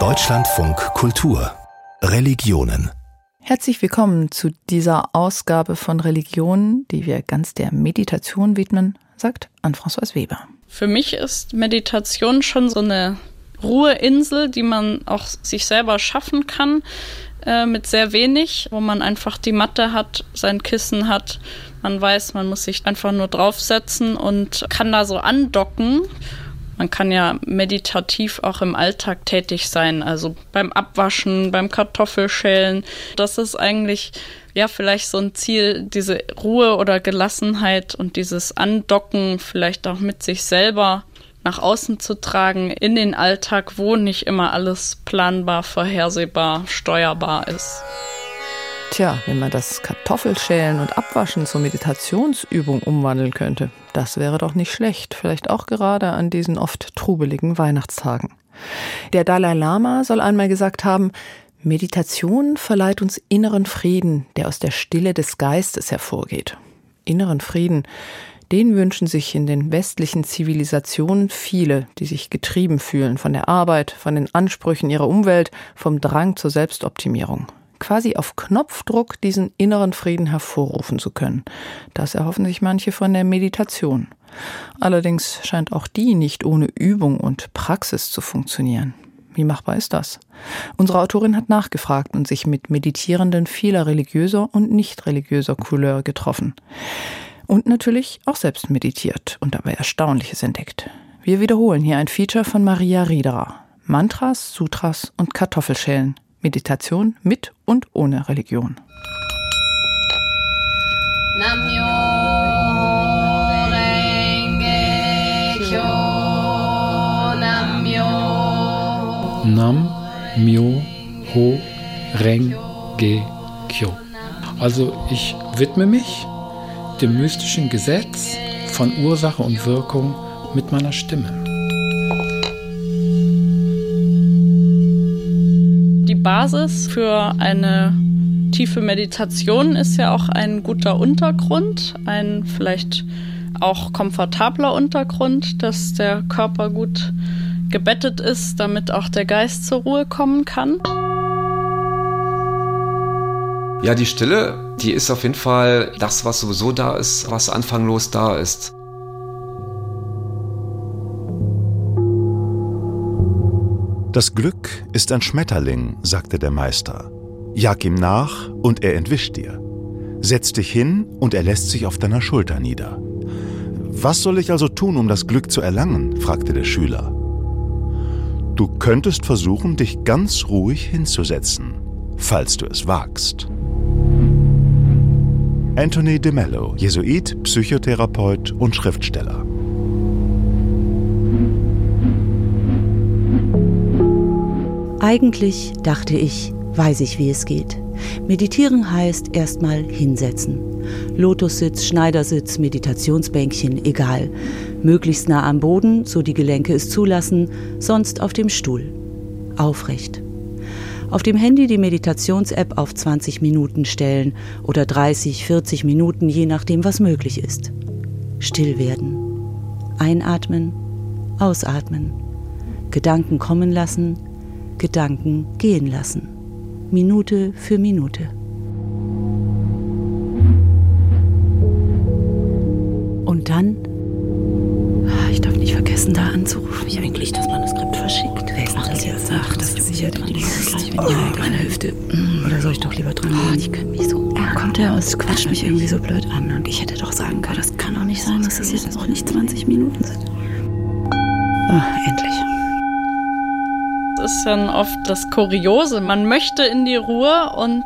Deutschlandfunk Kultur Religionen Herzlich willkommen zu dieser Ausgabe von Religionen, die wir ganz der Meditation widmen, sagt Anne-Françoise Weber. Für mich ist Meditation schon so eine Ruheinsel, die man auch sich selber schaffen kann, äh, mit sehr wenig, wo man einfach die Matte hat, sein Kissen hat. Man weiß, man muss sich einfach nur draufsetzen und kann da so andocken. Man kann ja meditativ auch im Alltag tätig sein, also beim Abwaschen, beim Kartoffelschälen. Das ist eigentlich ja vielleicht so ein Ziel, diese Ruhe oder Gelassenheit und dieses Andocken vielleicht auch mit sich selber nach außen zu tragen in den Alltag, wo nicht immer alles planbar, vorhersehbar, steuerbar ist. Tja, wenn man das Kartoffelschälen und Abwaschen zur Meditationsübung umwandeln könnte, das wäre doch nicht schlecht, vielleicht auch gerade an diesen oft trubeligen Weihnachtstagen. Der Dalai Lama soll einmal gesagt haben, Meditation verleiht uns inneren Frieden, der aus der Stille des Geistes hervorgeht. Inneren Frieden, den wünschen sich in den westlichen Zivilisationen viele, die sich getrieben fühlen von der Arbeit, von den Ansprüchen ihrer Umwelt, vom Drang zur Selbstoptimierung quasi auf Knopfdruck diesen inneren Frieden hervorrufen zu können. Das erhoffen sich manche von der Meditation. Allerdings scheint auch die nicht ohne Übung und Praxis zu funktionieren. Wie machbar ist das? Unsere Autorin hat nachgefragt und sich mit Meditierenden vieler religiöser und nicht religiöser Couleur getroffen. Und natürlich auch selbst meditiert und dabei Erstaunliches entdeckt. Wir wiederholen hier ein Feature von Maria Riederer. Mantras, Sutras und Kartoffelschälen. Meditation mit und ohne Religion. Namyo Nam Myo Ho Reng Ge Kyo. Also ich widme mich dem mystischen Gesetz von Ursache und Wirkung mit meiner Stimme. Basis für eine tiefe Meditation ist ja auch ein guter Untergrund, ein vielleicht auch komfortabler Untergrund, dass der Körper gut gebettet ist, damit auch der Geist zur Ruhe kommen kann. Ja, die Stille, die ist auf jeden Fall das, was sowieso da ist, was anfanglos da ist. Das Glück ist ein Schmetterling, sagte der Meister. Jag ihm nach und er entwischt dir. Setz dich hin und er lässt sich auf deiner Schulter nieder. Was soll ich also tun, um das Glück zu erlangen? fragte der Schüler. Du könntest versuchen, dich ganz ruhig hinzusetzen, falls du es wagst. Anthony de Mello, Jesuit, Psychotherapeut und Schriftsteller. Eigentlich, dachte ich, weiß ich, wie es geht. Meditieren heißt erstmal hinsetzen. Lotussitz, Schneidersitz, Meditationsbänkchen, egal. Möglichst nah am Boden, so die Gelenke es zulassen, sonst auf dem Stuhl. Aufrecht. Auf dem Handy die Meditations-App auf 20 Minuten stellen oder 30, 40 Minuten, je nachdem, was möglich ist. Still werden. Einatmen, ausatmen. Gedanken kommen lassen, Gedanken gehen lassen, Minute für Minute. Und dann, ah, ich darf nicht vergessen, da anzurufen. Ich eigentlich das Manuskript verschickt. Wer ist das jetzt? Ach, das ist sicher dran. Oh, meine Hüfte. Mm, oder soll ich doch lieber dran gehen? Ich könnte mich so ärgern. Kommt der aus, quatscht mich irgendwie so blöd an. Und ich hätte doch sagen können, das kann doch nicht sein, dass es jetzt noch nicht 20 Minuten sind. Ach, endlich ist dann oft das Kuriose. Man möchte in die Ruhe und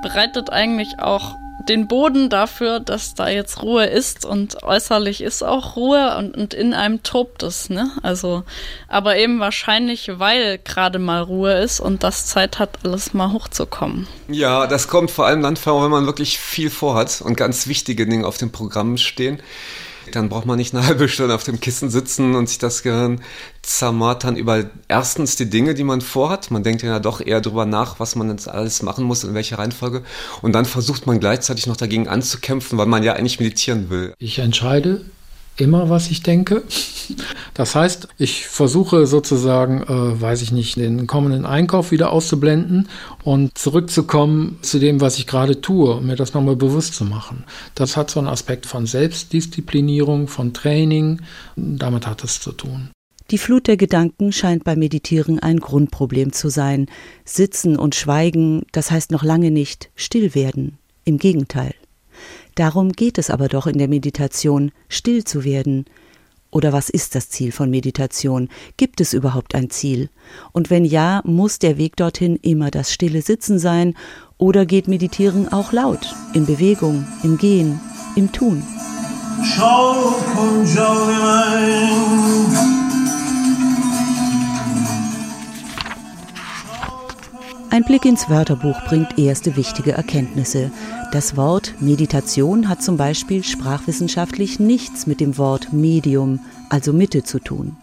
bereitet eigentlich auch den Boden dafür, dass da jetzt Ruhe ist und äußerlich ist auch Ruhe und, und in einem tobt es, ne? Also, aber eben wahrscheinlich, weil gerade mal Ruhe ist und das Zeit hat, alles mal hochzukommen. Ja, das kommt vor allem dann vor, wenn man wirklich viel vorhat und ganz wichtige Dinge auf dem Programm stehen. Dann braucht man nicht eine halbe Stunde auf dem Kissen sitzen und sich das Gehirn zermartern über erstens die Dinge, die man vorhat. Man denkt ja doch eher darüber nach, was man jetzt alles machen muss, in welcher Reihenfolge. Und dann versucht man gleichzeitig noch dagegen anzukämpfen, weil man ja eigentlich meditieren will. Ich entscheide immer, was ich denke. Das heißt, ich versuche sozusagen, äh, weiß ich nicht, den kommenden Einkauf wieder auszublenden und zurückzukommen zu dem, was ich gerade tue, um mir das nochmal bewusst zu machen. Das hat so einen Aspekt von Selbstdisziplinierung, von Training. Damit hat es zu tun. Die Flut der Gedanken scheint beim Meditieren ein Grundproblem zu sein. Sitzen und schweigen, das heißt noch lange nicht still werden. Im Gegenteil. Darum geht es aber doch in der Meditation, still zu werden. Oder was ist das Ziel von Meditation? Gibt es überhaupt ein Ziel? Und wenn ja, muss der Weg dorthin immer das stille Sitzen sein? Oder geht Meditieren auch laut, in Bewegung, im Gehen, im Tun? Schau, komm, schau Ein Blick ins Wörterbuch bringt erste wichtige Erkenntnisse. Das Wort Meditation hat zum Beispiel sprachwissenschaftlich nichts mit dem Wort Medium, also Mitte, zu tun.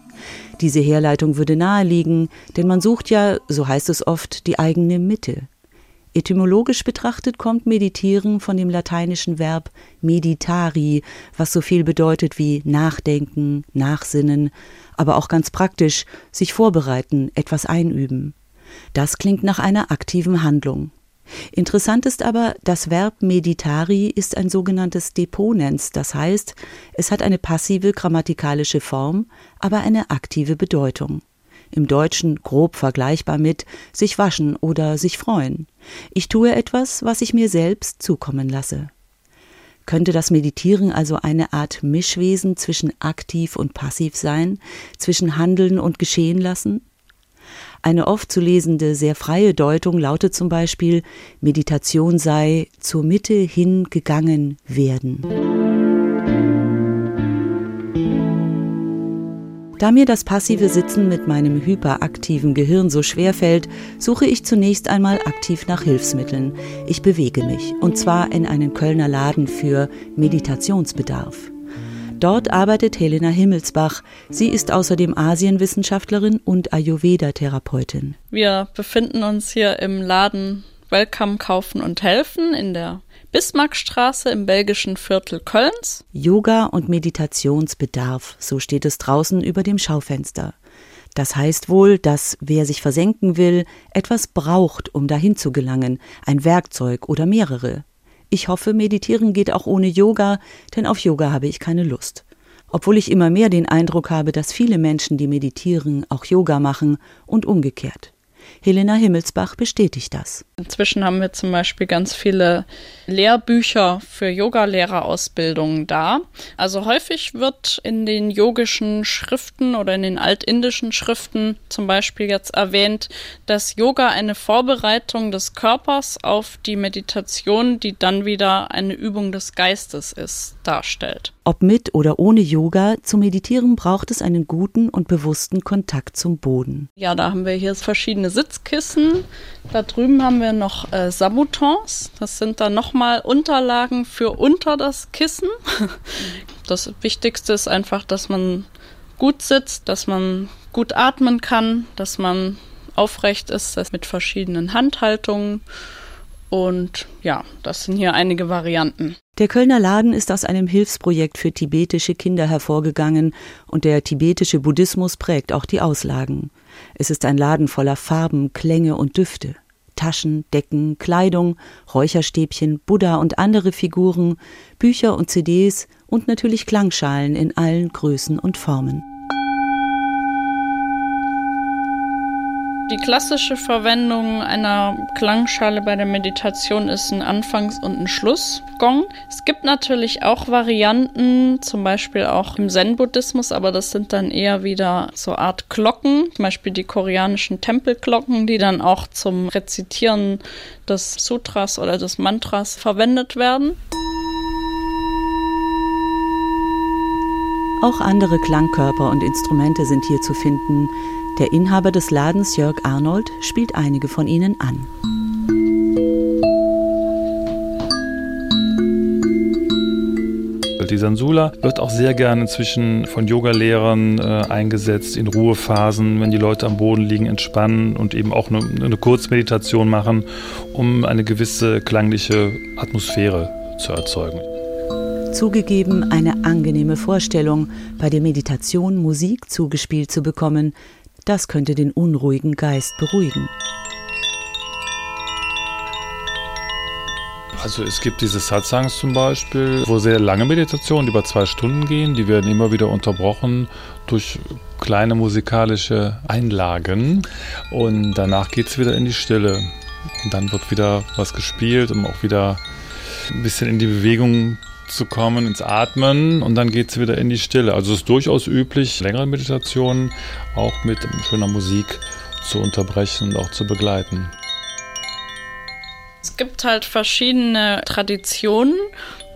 Diese Herleitung würde naheliegen, denn man sucht ja, so heißt es oft, die eigene Mitte. Etymologisch betrachtet kommt Meditieren von dem lateinischen Verb meditari, was so viel bedeutet wie nachdenken, nachsinnen, aber auch ganz praktisch sich vorbereiten, etwas einüben. Das klingt nach einer aktiven Handlung. Interessant ist aber, das Verb meditari ist ein sogenanntes Deponens, das heißt, es hat eine passive grammatikalische Form, aber eine aktive Bedeutung. Im Deutschen grob vergleichbar mit sich waschen oder sich freuen. Ich tue etwas, was ich mir selbst zukommen lasse. Könnte das Meditieren also eine Art Mischwesen zwischen aktiv und passiv sein, zwischen Handeln und Geschehen lassen? Eine oft zu lesende, sehr freie Deutung lautet zum Beispiel, Meditation sei zur Mitte hin gegangen werden. Da mir das passive Sitzen mit meinem hyperaktiven Gehirn so schwer fällt, suche ich zunächst einmal aktiv nach Hilfsmitteln. Ich bewege mich, und zwar in einen Kölner Laden für Meditationsbedarf. Dort arbeitet Helena Himmelsbach. Sie ist außerdem Asienwissenschaftlerin und Ayurveda-Therapeutin. Wir befinden uns hier im Laden Welcome Kaufen und Helfen in der Bismarckstraße im belgischen Viertel Kölns. Yoga und Meditationsbedarf, so steht es draußen über dem Schaufenster. Das heißt wohl, dass wer sich versenken will, etwas braucht, um dahin zu gelangen, ein Werkzeug oder mehrere. Ich hoffe, meditieren geht auch ohne Yoga, denn auf Yoga habe ich keine Lust. Obwohl ich immer mehr den Eindruck habe, dass viele Menschen, die meditieren, auch Yoga machen und umgekehrt. Helena Himmelsbach bestätigt das. Inzwischen haben wir zum Beispiel ganz viele Lehrbücher für Yogalehrerausbildungen da. Also häufig wird in den yogischen Schriften oder in den altindischen Schriften zum Beispiel jetzt erwähnt, dass Yoga eine Vorbereitung des Körpers auf die Meditation, die dann wieder eine Übung des Geistes ist, darstellt. Ob mit oder ohne Yoga, zum Meditieren braucht es einen guten und bewussten Kontakt zum Boden. Ja, da haben wir hier verschiedene Sitzkissen. Da drüben haben wir noch äh, Sabutons. Das sind dann nochmal Unterlagen für unter das Kissen. Das Wichtigste ist einfach, dass man gut sitzt, dass man gut atmen kann, dass man aufrecht ist, mit verschiedenen Handhaltungen. Und ja, das sind hier einige Varianten. Der Kölner Laden ist aus einem Hilfsprojekt für tibetische Kinder hervorgegangen und der tibetische Buddhismus prägt auch die Auslagen. Es ist ein Laden voller Farben, Klänge und Düfte. Taschen, Decken, Kleidung, Räucherstäbchen, Buddha und andere Figuren, Bücher und CDs und natürlich Klangschalen in allen Größen und Formen. Die klassische Verwendung einer Klangschale bei der Meditation ist ein Anfangs- und ein Schlussgong. Es gibt natürlich auch Varianten, zum Beispiel auch im Zen-Buddhismus, aber das sind dann eher wieder so Art Glocken, zum Beispiel die koreanischen Tempelglocken, die dann auch zum Rezitieren des Sutras oder des Mantras verwendet werden. Auch andere Klangkörper und Instrumente sind hier zu finden. Der Inhaber des Ladens, Jörg Arnold, spielt einige von ihnen an. Die Sansula wird auch sehr gerne inzwischen von Yogalehrern äh, eingesetzt in Ruhephasen, wenn die Leute am Boden liegen, entspannen und eben auch eine, eine Kurzmeditation machen, um eine gewisse klangliche Atmosphäre zu erzeugen. Zugegeben eine angenehme Vorstellung, bei der Meditation Musik zugespielt zu bekommen, das könnte den unruhigen Geist beruhigen. Also es gibt diese Satsangs zum Beispiel, wo sehr lange Meditationen über zwei Stunden gehen. Die werden immer wieder unterbrochen durch kleine musikalische Einlagen. Und danach geht es wieder in die Stille. Und dann wird wieder was gespielt, um auch wieder ein bisschen in die Bewegung zu kommen, ins Atmen und dann geht es wieder in die Stille. Also es ist durchaus üblich, längere Meditationen auch mit schöner Musik zu unterbrechen und auch zu begleiten. Es gibt halt verschiedene Traditionen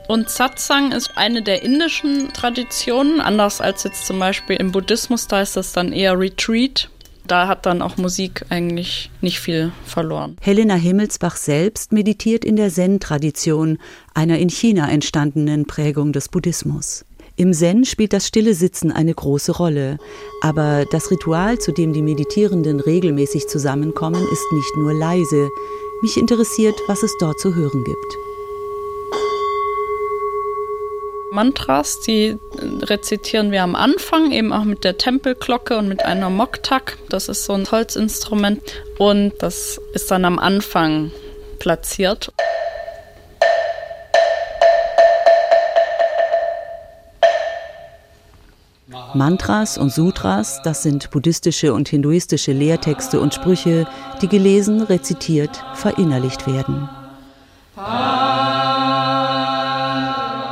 und Satsang ist eine der indischen Traditionen, anders als jetzt zum Beispiel im Buddhismus, da ist das dann eher Retreat. Da hat dann auch Musik eigentlich nicht viel verloren. Helena Himmelsbach selbst meditiert in der Zen-Tradition, einer in China entstandenen Prägung des Buddhismus. Im Zen spielt das stille Sitzen eine große Rolle, aber das Ritual, zu dem die Meditierenden regelmäßig zusammenkommen, ist nicht nur leise. Mich interessiert, was es dort zu hören gibt. Mantras, die rezitieren wir am Anfang, eben auch mit der Tempelglocke und mit einer Moktak. Das ist so ein Holzinstrument und das ist dann am Anfang platziert. Mantras und Sutras, das sind buddhistische und hinduistische Lehrtexte und Sprüche, die gelesen, rezitiert, verinnerlicht werden.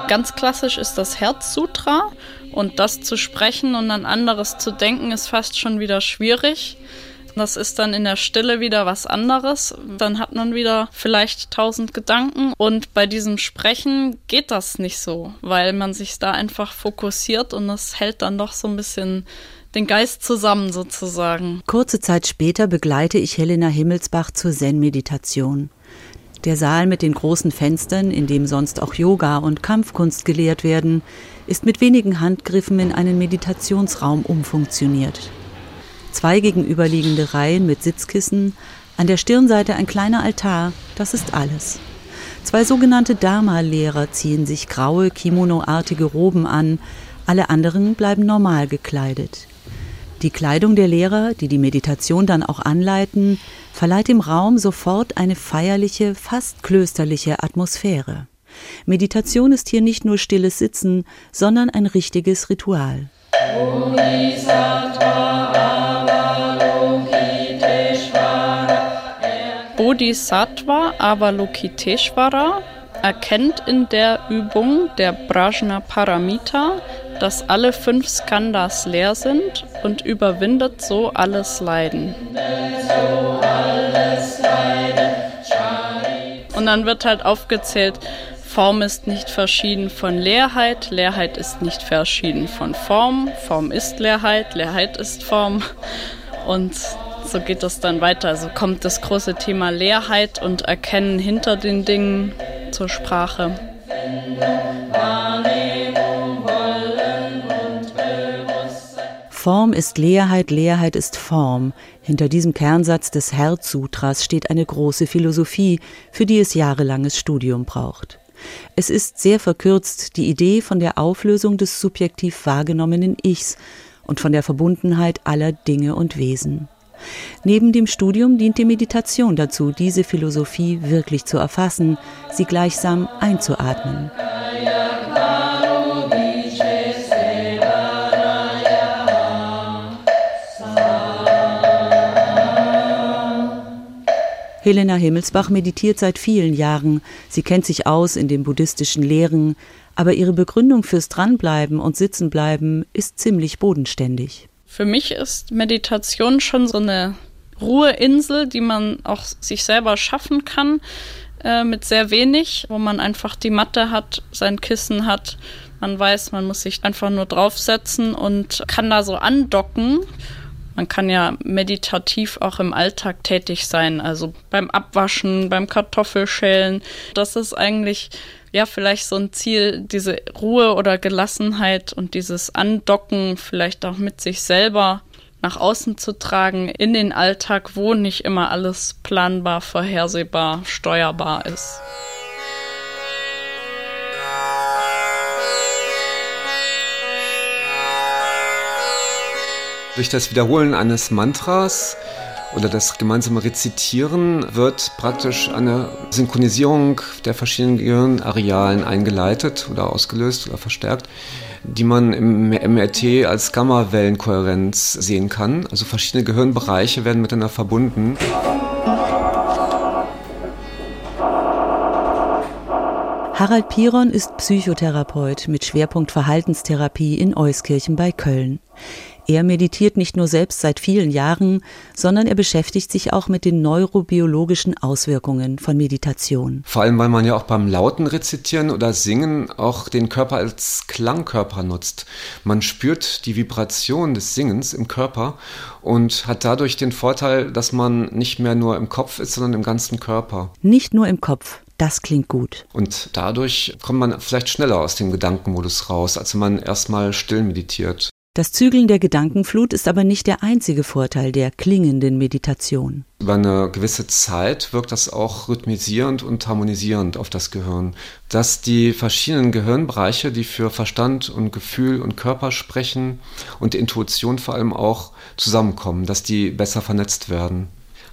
Ganz klassisch ist das Herzsutra und das zu sprechen und an anderes zu denken ist fast schon wieder schwierig. Das ist dann in der Stille wieder was anderes. Dann hat man wieder vielleicht tausend Gedanken. Und bei diesem Sprechen geht das nicht so, weil man sich da einfach fokussiert und das hält dann doch so ein bisschen den Geist zusammen sozusagen. Kurze Zeit später begleite ich Helena Himmelsbach zur Zen-Meditation. Der Saal mit den großen Fenstern, in dem sonst auch Yoga und Kampfkunst gelehrt werden, ist mit wenigen Handgriffen in einen Meditationsraum umfunktioniert zwei gegenüberliegende Reihen mit Sitzkissen, an der Stirnseite ein kleiner Altar, das ist alles. Zwei sogenannte Dharma-Lehrer ziehen sich graue, kimonoartige Roben an, alle anderen bleiben normal gekleidet. Die Kleidung der Lehrer, die die Meditation dann auch anleiten, verleiht dem Raum sofort eine feierliche, fast klösterliche Atmosphäre. Meditation ist hier nicht nur stilles Sitzen, sondern ein richtiges Ritual. Bodhisattva Avalokiteshvara erkennt in der Übung der Prajna Paramita, dass alle fünf Skandhas leer sind und überwindet so alles Leiden. Und dann wird halt aufgezählt, Form ist nicht verschieden von Leerheit, Leerheit ist nicht verschieden von Form, Form ist Leerheit, Leerheit ist Form. Und so geht das dann weiter. Also kommt das große Thema Leerheit und Erkennen hinter den Dingen zur Sprache. Form ist Leerheit, Leerheit ist Form. Hinter diesem Kernsatz des Herzsutras steht eine große Philosophie, für die es jahrelanges Studium braucht. Es ist sehr verkürzt die Idee von der Auflösung des subjektiv wahrgenommenen Ichs und von der Verbundenheit aller Dinge und Wesen. Neben dem Studium dient die Meditation dazu, diese Philosophie wirklich zu erfassen, sie gleichsam einzuatmen. Helena Himmelsbach meditiert seit vielen Jahren. Sie kennt sich aus in den buddhistischen Lehren, aber ihre Begründung fürs Dranbleiben und Sitzenbleiben ist ziemlich bodenständig. Für mich ist Meditation schon so eine Ruheinsel, die man auch sich selber schaffen kann, äh, mit sehr wenig, wo man einfach die Matte hat, sein Kissen hat. Man weiß, man muss sich einfach nur draufsetzen und kann da so andocken. Man kann ja meditativ auch im Alltag tätig sein, also beim Abwaschen, beim Kartoffelschälen. Das ist eigentlich ja, vielleicht so ein Ziel, diese Ruhe oder Gelassenheit und dieses Andocken vielleicht auch mit sich selber nach außen zu tragen in den Alltag, wo nicht immer alles planbar, vorhersehbar, steuerbar ist. Durch das Wiederholen eines Mantras oder das gemeinsame Rezitieren wird praktisch eine Synchronisierung der verschiedenen Gehirnarealen eingeleitet oder ausgelöst oder verstärkt, die man im MRT als Gammawellenkohärenz sehen kann. Also verschiedene Gehirnbereiche werden miteinander verbunden. Harald Piron ist Psychotherapeut mit Schwerpunkt Verhaltenstherapie in Euskirchen bei Köln. Er meditiert nicht nur selbst seit vielen Jahren, sondern er beschäftigt sich auch mit den neurobiologischen Auswirkungen von Meditation. Vor allem, weil man ja auch beim lauten Rezitieren oder Singen auch den Körper als Klangkörper nutzt. Man spürt die Vibration des Singens im Körper und hat dadurch den Vorteil, dass man nicht mehr nur im Kopf ist, sondern im ganzen Körper. Nicht nur im Kopf. Das klingt gut. Und dadurch kommt man vielleicht schneller aus dem Gedankenmodus raus, als wenn man erstmal still meditiert. Das Zügeln der Gedankenflut ist aber nicht der einzige Vorteil der klingenden Meditation. Über eine gewisse Zeit wirkt das auch rhythmisierend und harmonisierend auf das Gehirn. Dass die verschiedenen Gehirnbereiche, die für Verstand und Gefühl und Körper sprechen und Intuition vor allem auch zusammenkommen, dass die besser vernetzt werden.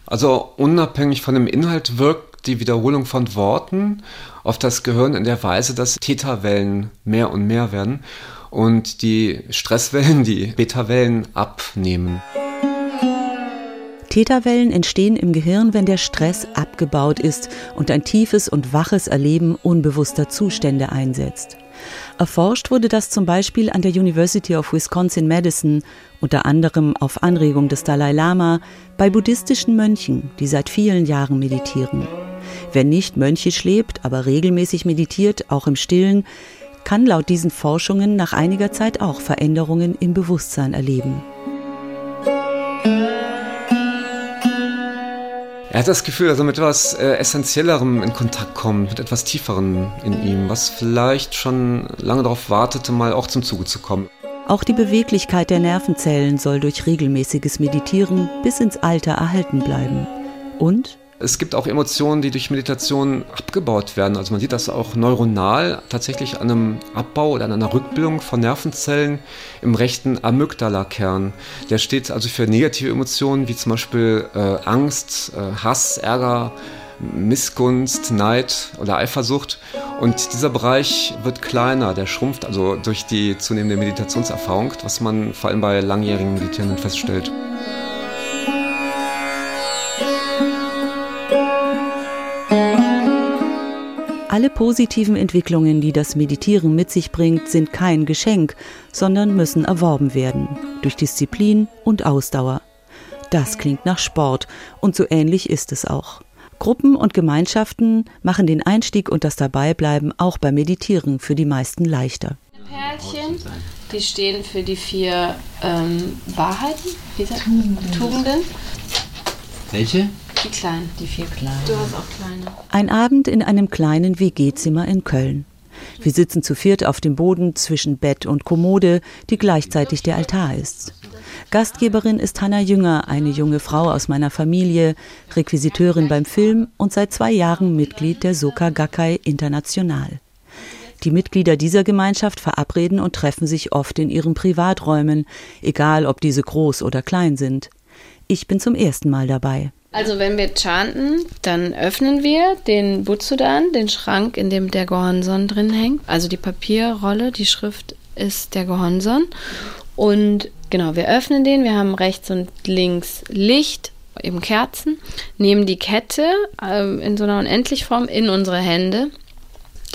Also unabhängig von dem Inhalt wirkt die Wiederholung von Worten auf das Gehirn in der Weise, dass Theta-Wellen mehr und mehr werden und die Stresswellen, die Beta-Wellen abnehmen. Theta-Wellen entstehen im Gehirn, wenn der Stress abgebaut ist und ein tiefes und waches Erleben unbewusster Zustände einsetzt. Erforscht wurde das zum Beispiel an der University of Wisconsin-Madison, unter anderem auf Anregung des Dalai Lama, bei buddhistischen Mönchen, die seit vielen Jahren meditieren. Wer nicht mönchisch lebt, aber regelmäßig meditiert, auch im Stillen, kann laut diesen Forschungen nach einiger Zeit auch Veränderungen im Bewusstsein erleben. Er hat das Gefühl, dass er mit etwas äh, Essentiellerem in Kontakt kommt, mit etwas Tieferem in ihm, was vielleicht schon lange darauf wartete, mal auch zum Zuge zu kommen. Auch die Beweglichkeit der Nervenzellen soll durch regelmäßiges Meditieren bis ins Alter erhalten bleiben. Und es gibt auch Emotionen, die durch Meditation abgebaut werden. Also man sieht das auch neuronal tatsächlich an einem Abbau oder an einer Rückbildung von Nervenzellen im rechten Amygdala-Kern. Der steht also für negative Emotionen wie zum Beispiel äh, Angst, äh, Hass, Ärger, Missgunst, Neid oder Eifersucht. Und dieser Bereich wird kleiner, der schrumpft also durch die zunehmende Meditationserfahrung, was man vor allem bei langjährigen Meditierenden feststellt. Alle positiven Entwicklungen, die das Meditieren mit sich bringt, sind kein Geschenk, sondern müssen erworben werden. Durch Disziplin und Ausdauer. Das klingt nach Sport und so ähnlich ist es auch. Gruppen und Gemeinschaften machen den Einstieg und das Dabeibleiben auch beim Meditieren für die meisten leichter. Perlchen, die stehen für die vier ähm, Wahrheiten, Tugenden. Tugenden. Welche? Die kleinen. Die vier kleinen. Du hast auch kleine. Ein Abend in einem kleinen WG-Zimmer in Köln. Wir sitzen zu viert auf dem Boden zwischen Bett und Kommode, die gleichzeitig der Altar ist. Gastgeberin ist Hanna Jünger, eine junge Frau aus meiner Familie, Requisiteurin beim Film und seit zwei Jahren Mitglied der Soka Gakkai International. Die Mitglieder dieser Gemeinschaft verabreden und treffen sich oft in ihren Privaträumen, egal ob diese groß oder klein sind. Ich bin zum ersten Mal dabei. Also wenn wir chanten, dann öffnen wir den Butsudan, den Schrank, in dem der Gohonson drin hängt. Also die Papierrolle, die Schrift ist der Gohonson. Und genau, wir öffnen den, wir haben rechts und links Licht, eben Kerzen, nehmen die Kette äh, in so einer Unendlichform in unsere Hände.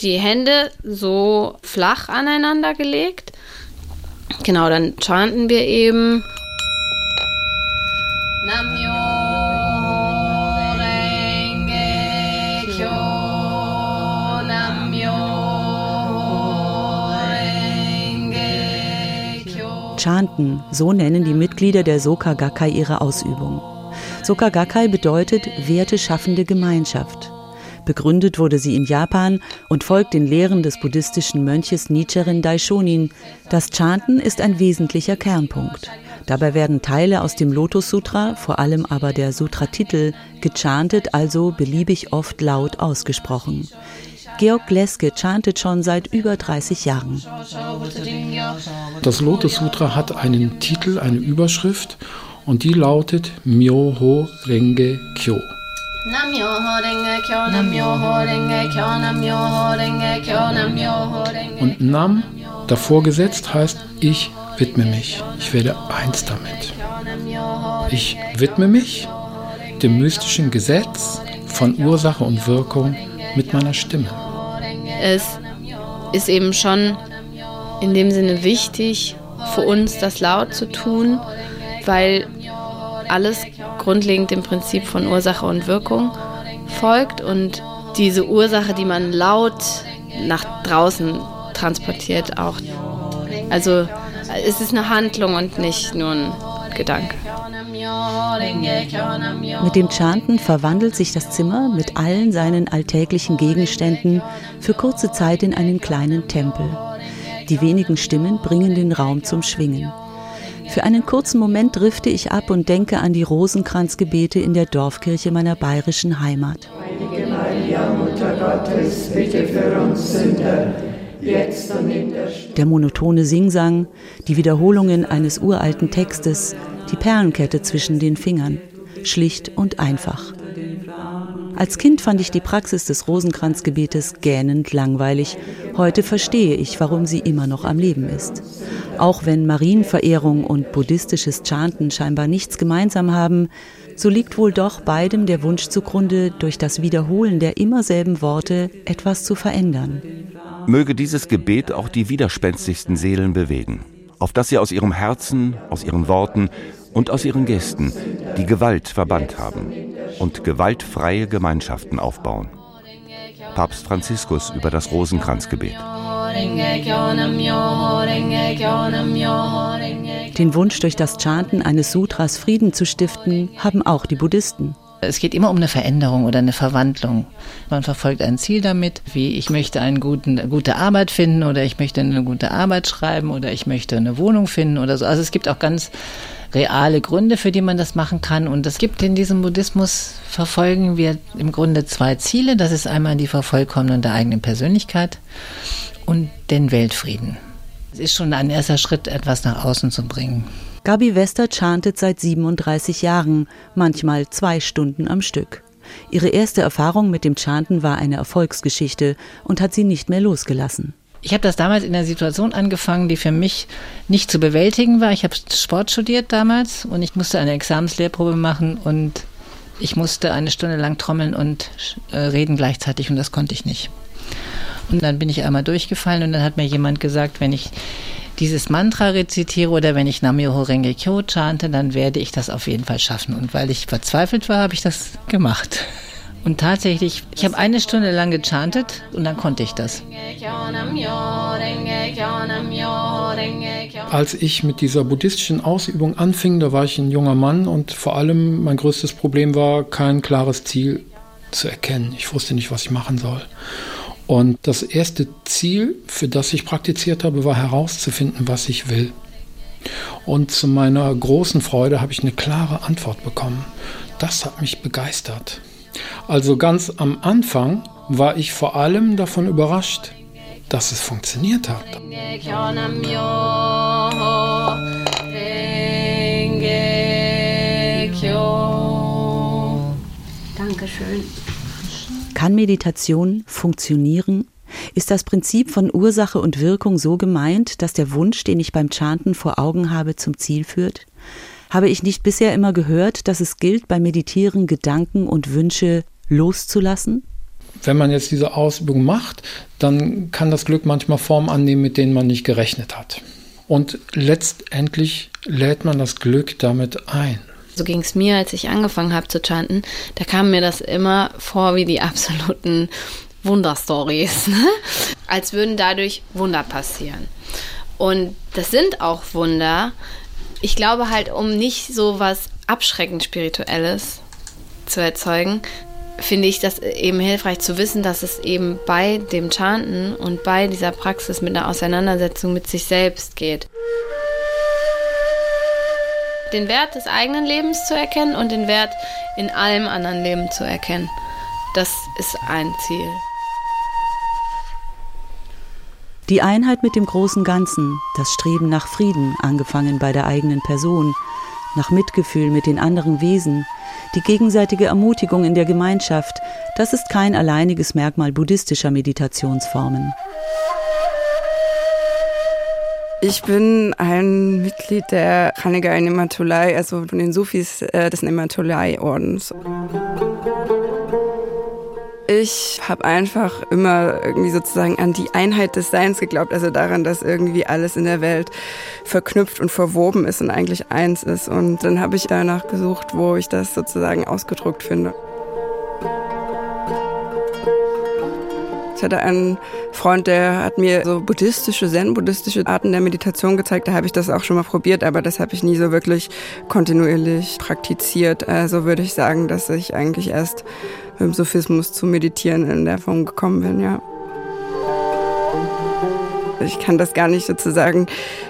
Die Hände so flach aneinander gelegt. Genau, dann chanten wir eben Namyo Chanten, so nennen die Mitglieder der Soka Gakkai ihre Ausübung. Soka Gakkai bedeutet werteschaffende Gemeinschaft. Begründet wurde sie in Japan und folgt den Lehren des buddhistischen Mönches Nichiren Daishonin. Das Chanten ist ein wesentlicher Kernpunkt. Dabei werden Teile aus dem Lotus Sutra, vor allem aber der Sutra-Titel, gechantet, also beliebig oft laut ausgesprochen. Georg Gleske chantet schon seit über 30 Jahren. Das Lotus Sutra hat einen Titel, eine Überschrift und die lautet Myoho Renge Kyo. Und Nam davor gesetzt heißt, ich widme mich, ich werde eins damit. Ich widme mich dem mystischen Gesetz von Ursache und Wirkung mit meiner Stimme. Es ist eben schon in dem Sinne wichtig für uns, das laut zu tun, weil alles grundlegend dem Prinzip von Ursache und Wirkung folgt und diese Ursache, die man laut nach draußen transportiert, auch. Also es ist eine Handlung und nicht nur ein Gedanke. Mit dem Chanten verwandelt sich das Zimmer mit allen seinen alltäglichen Gegenständen für kurze Zeit in einen kleinen Tempel. Die wenigen Stimmen bringen den Raum zum Schwingen. Für einen kurzen Moment drifte ich ab und denke an die Rosenkranzgebete in der Dorfkirche meiner bayerischen Heimat. Heilige Maria, Mutter Gottes, bitte für uns Sünder, jetzt und in der Stunde. Der monotone Singsang, die Wiederholungen eines uralten Textes, die Perlenkette zwischen den Fingern, schlicht und einfach. Als Kind fand ich die Praxis des Rosenkranzgebetes gähnend langweilig. Heute verstehe ich, warum sie immer noch am Leben ist. Auch wenn Marienverehrung und buddhistisches Chanten scheinbar nichts gemeinsam haben, so liegt wohl doch beidem der Wunsch zugrunde, durch das Wiederholen der immer selben Worte etwas zu verändern. Möge dieses Gebet auch die widerspenstigsten Seelen bewegen, auf dass sie aus ihrem Herzen, aus ihren Worten und aus ihren Gesten die Gewalt verbannt haben und gewaltfreie Gemeinschaften aufbauen. Papst Franziskus über das Rosenkranzgebet. Den Wunsch, durch das Chanten eines Sutras Frieden zu stiften, haben auch die Buddhisten. Es geht immer um eine Veränderung oder eine Verwandlung. Man verfolgt ein Ziel damit, wie ich möchte eine gute Arbeit finden oder ich möchte eine gute Arbeit schreiben oder ich möchte eine Wohnung finden oder so. Also es gibt auch ganz reale Gründe, für die man das machen kann. Und es gibt in diesem Buddhismus, verfolgen wir im Grunde zwei Ziele. Das ist einmal die Vervollkommnung der eigenen Persönlichkeit und den Weltfrieden. Es ist schon ein erster Schritt, etwas nach außen zu bringen. Gabi Wester chantet seit 37 Jahren, manchmal zwei Stunden am Stück. Ihre erste Erfahrung mit dem Chanten war eine Erfolgsgeschichte und hat sie nicht mehr losgelassen. Ich habe das damals in einer Situation angefangen, die für mich nicht zu bewältigen war. Ich habe Sport studiert damals und ich musste eine Examenslehrprobe machen und ich musste eine Stunde lang trommeln und äh, reden gleichzeitig und das konnte ich nicht. Und dann bin ich einmal durchgefallen und dann hat mir jemand gesagt, wenn ich dieses Mantra rezitiere oder wenn ich Namyoho Renge Kyo chante, dann werde ich das auf jeden Fall schaffen. Und weil ich verzweifelt war, habe ich das gemacht. Und tatsächlich, ich habe eine Stunde lang gechantet und dann konnte ich das. Als ich mit dieser buddhistischen Ausübung anfing, da war ich ein junger Mann und vor allem mein größtes Problem war, kein klares Ziel zu erkennen. Ich wusste nicht, was ich machen soll. Und das erste Ziel, für das ich praktiziert habe, war herauszufinden, was ich will. Und zu meiner großen Freude habe ich eine klare Antwort bekommen. Das hat mich begeistert. Also ganz am Anfang war ich vor allem davon überrascht, dass es funktioniert hat. Dankeschön. Kann Meditation funktionieren? Ist das Prinzip von Ursache und Wirkung so gemeint, dass der Wunsch, den ich beim Chanten vor Augen habe, zum Ziel führt? Habe ich nicht bisher immer gehört, dass es gilt, beim Meditieren Gedanken und Wünsche loszulassen? Wenn man jetzt diese Ausübung macht, dann kann das Glück manchmal Formen annehmen, mit denen man nicht gerechnet hat. Und letztendlich lädt man das Glück damit ein. So ging es mir, als ich angefangen habe zu chanten. Da kam mir das immer vor wie die absoluten Wunderstories. Ne? Als würden dadurch Wunder passieren. Und das sind auch Wunder, ich glaube halt, um nicht so was abschreckend Spirituelles zu erzeugen, finde ich das eben hilfreich zu wissen, dass es eben bei dem Chanten und bei dieser Praxis mit einer Auseinandersetzung mit sich selbst geht. Den Wert des eigenen Lebens zu erkennen und den Wert in allem anderen Leben zu erkennen. Das ist ein Ziel. Die Einheit mit dem großen Ganzen, das Streben nach Frieden, angefangen bei der eigenen Person, nach Mitgefühl mit den anderen Wesen, die gegenseitige Ermutigung in der Gemeinschaft, das ist kein alleiniges Merkmal buddhistischer Meditationsformen. Ich bin ein Mitglied der Khanigai Nematolai, also von den Sufis äh, des Nematolai-Ordens. Ich habe einfach immer irgendwie sozusagen an die Einheit des Seins geglaubt, also daran, dass irgendwie alles in der Welt verknüpft und verwoben ist und eigentlich eins ist. Und dann habe ich danach gesucht, wo ich das sozusagen ausgedruckt finde. Ich hatte einen Freund, der hat mir so buddhistische, zen-buddhistische Arten der Meditation gezeigt. Da habe ich das auch schon mal probiert, aber das habe ich nie so wirklich kontinuierlich praktiziert. Also würde ich sagen, dass ich eigentlich erst mit dem Sophismus zu meditieren in der Form gekommen bin, ja. Ich kann das gar nicht sozusagen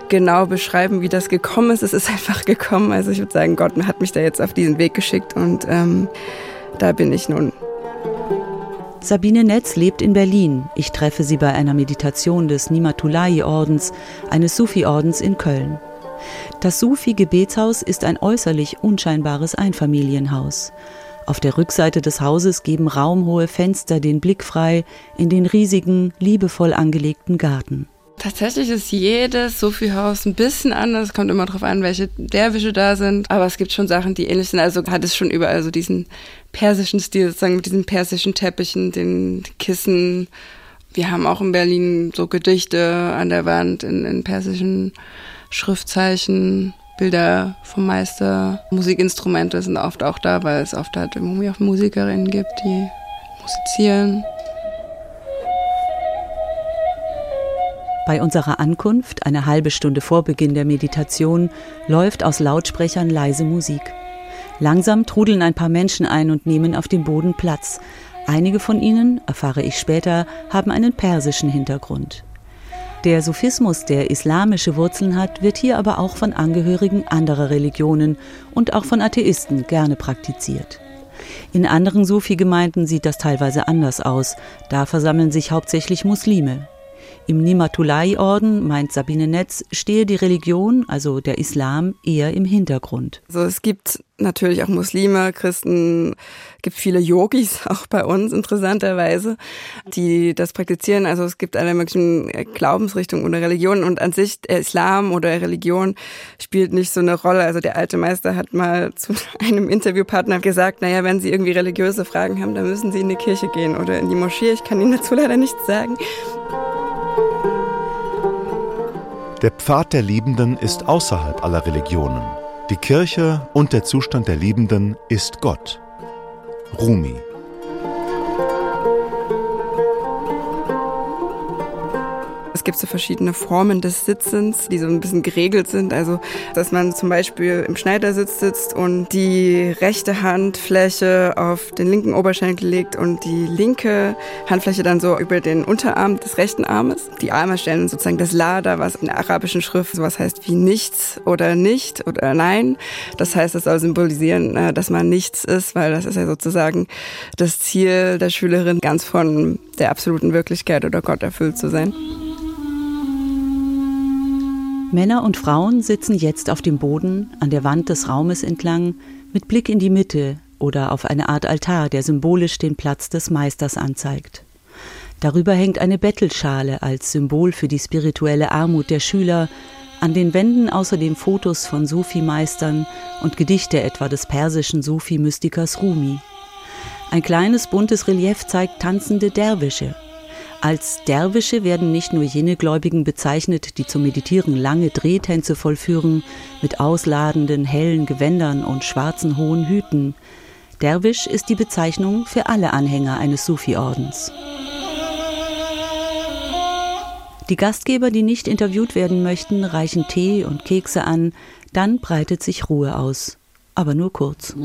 genau beschreiben, wie das gekommen ist. Es ist einfach gekommen. Also ich würde sagen, Gott hat mich da jetzt auf diesen Weg geschickt und ähm, da bin ich nun. Sabine Netz lebt in Berlin. Ich treffe sie bei einer Meditation des Nimatulai-Ordens, eines Sufi-Ordens in Köln. Das Sufi-Gebetshaus ist ein äußerlich unscheinbares Einfamilienhaus. Auf der Rückseite des Hauses geben raumhohe Fenster den Blick frei in den riesigen, liebevoll angelegten Garten. Tatsächlich ist jedes Sufi-Haus ein bisschen anders. Es kommt immer darauf an, welche Derwische da sind. Aber es gibt schon Sachen, die ähnlich sind. Also hat es schon überall so diesen persischen Stil, sozusagen mit diesen persischen Teppichen, den Kissen. Wir haben auch in Berlin so Gedichte an der Wand in, in persischen Schriftzeichen. Bilder vom Meister. Musikinstrumente sind oft auch da, weil es oft halt irgendwie auch Musikerinnen gibt, die musizieren. Bei unserer Ankunft, eine halbe Stunde vor Beginn der Meditation, läuft aus Lautsprechern leise Musik. Langsam trudeln ein paar Menschen ein und nehmen auf dem Boden Platz. Einige von ihnen, erfahre ich später, haben einen persischen Hintergrund. Der Sufismus, der islamische Wurzeln hat, wird hier aber auch von Angehörigen anderer Religionen und auch von Atheisten gerne praktiziert. In anderen Sufi-Gemeinden sieht das teilweise anders aus. Da versammeln sich hauptsächlich Muslime. Im Nimatulai-Orden, meint Sabine Netz, stehe die Religion, also der Islam, eher im Hintergrund. Also es gibt natürlich auch Muslime, Christen, gibt viele Yogis, auch bei uns interessanterweise, die das praktizieren. Also es gibt alle möglichen Glaubensrichtungen oder Religionen und an sich der Islam oder Religion spielt nicht so eine Rolle. Also der alte Meister hat mal zu einem Interviewpartner gesagt, naja, wenn Sie irgendwie religiöse Fragen haben, dann müssen Sie in die Kirche gehen oder in die Moschee. Ich kann Ihnen dazu leider nichts sagen. Der Pfad der Liebenden ist außerhalb aller Religionen. Die Kirche und der Zustand der Liebenden ist Gott. Rumi Es gibt so verschiedene Formen des Sitzens, die so ein bisschen geregelt sind. Also, dass man zum Beispiel im Schneidersitz sitzt und die rechte Handfläche auf den linken Oberschenkel legt und die linke Handfläche dann so über den Unterarm des rechten Armes. Die Arme stellen sozusagen das Lada, was in der arabischen Schrift sowas heißt wie nichts oder nicht oder nein. Das heißt, es soll symbolisieren, äh, dass man nichts ist, weil das ist ja sozusagen das Ziel der Schülerin, ganz von der absoluten Wirklichkeit oder Gott erfüllt zu sein. Männer und Frauen sitzen jetzt auf dem Boden, an der Wand des Raumes entlang, mit Blick in die Mitte oder auf eine Art Altar, der symbolisch den Platz des Meisters anzeigt. Darüber hängt eine Bettelschale als Symbol für die spirituelle Armut der Schüler, an den Wänden außerdem Fotos von Sufi-Meistern und Gedichte etwa des persischen Sufi-Mystikers Rumi. Ein kleines buntes Relief zeigt tanzende Derwische, als Derwische werden nicht nur jene Gläubigen bezeichnet, die zum Meditieren lange Drehtänze vollführen, mit ausladenden hellen Gewändern und schwarzen hohen Hüten. Derwisch ist die Bezeichnung für alle Anhänger eines Sufi-Ordens. Die Gastgeber, die nicht interviewt werden möchten, reichen Tee und Kekse an, dann breitet sich Ruhe aus. Aber nur kurz.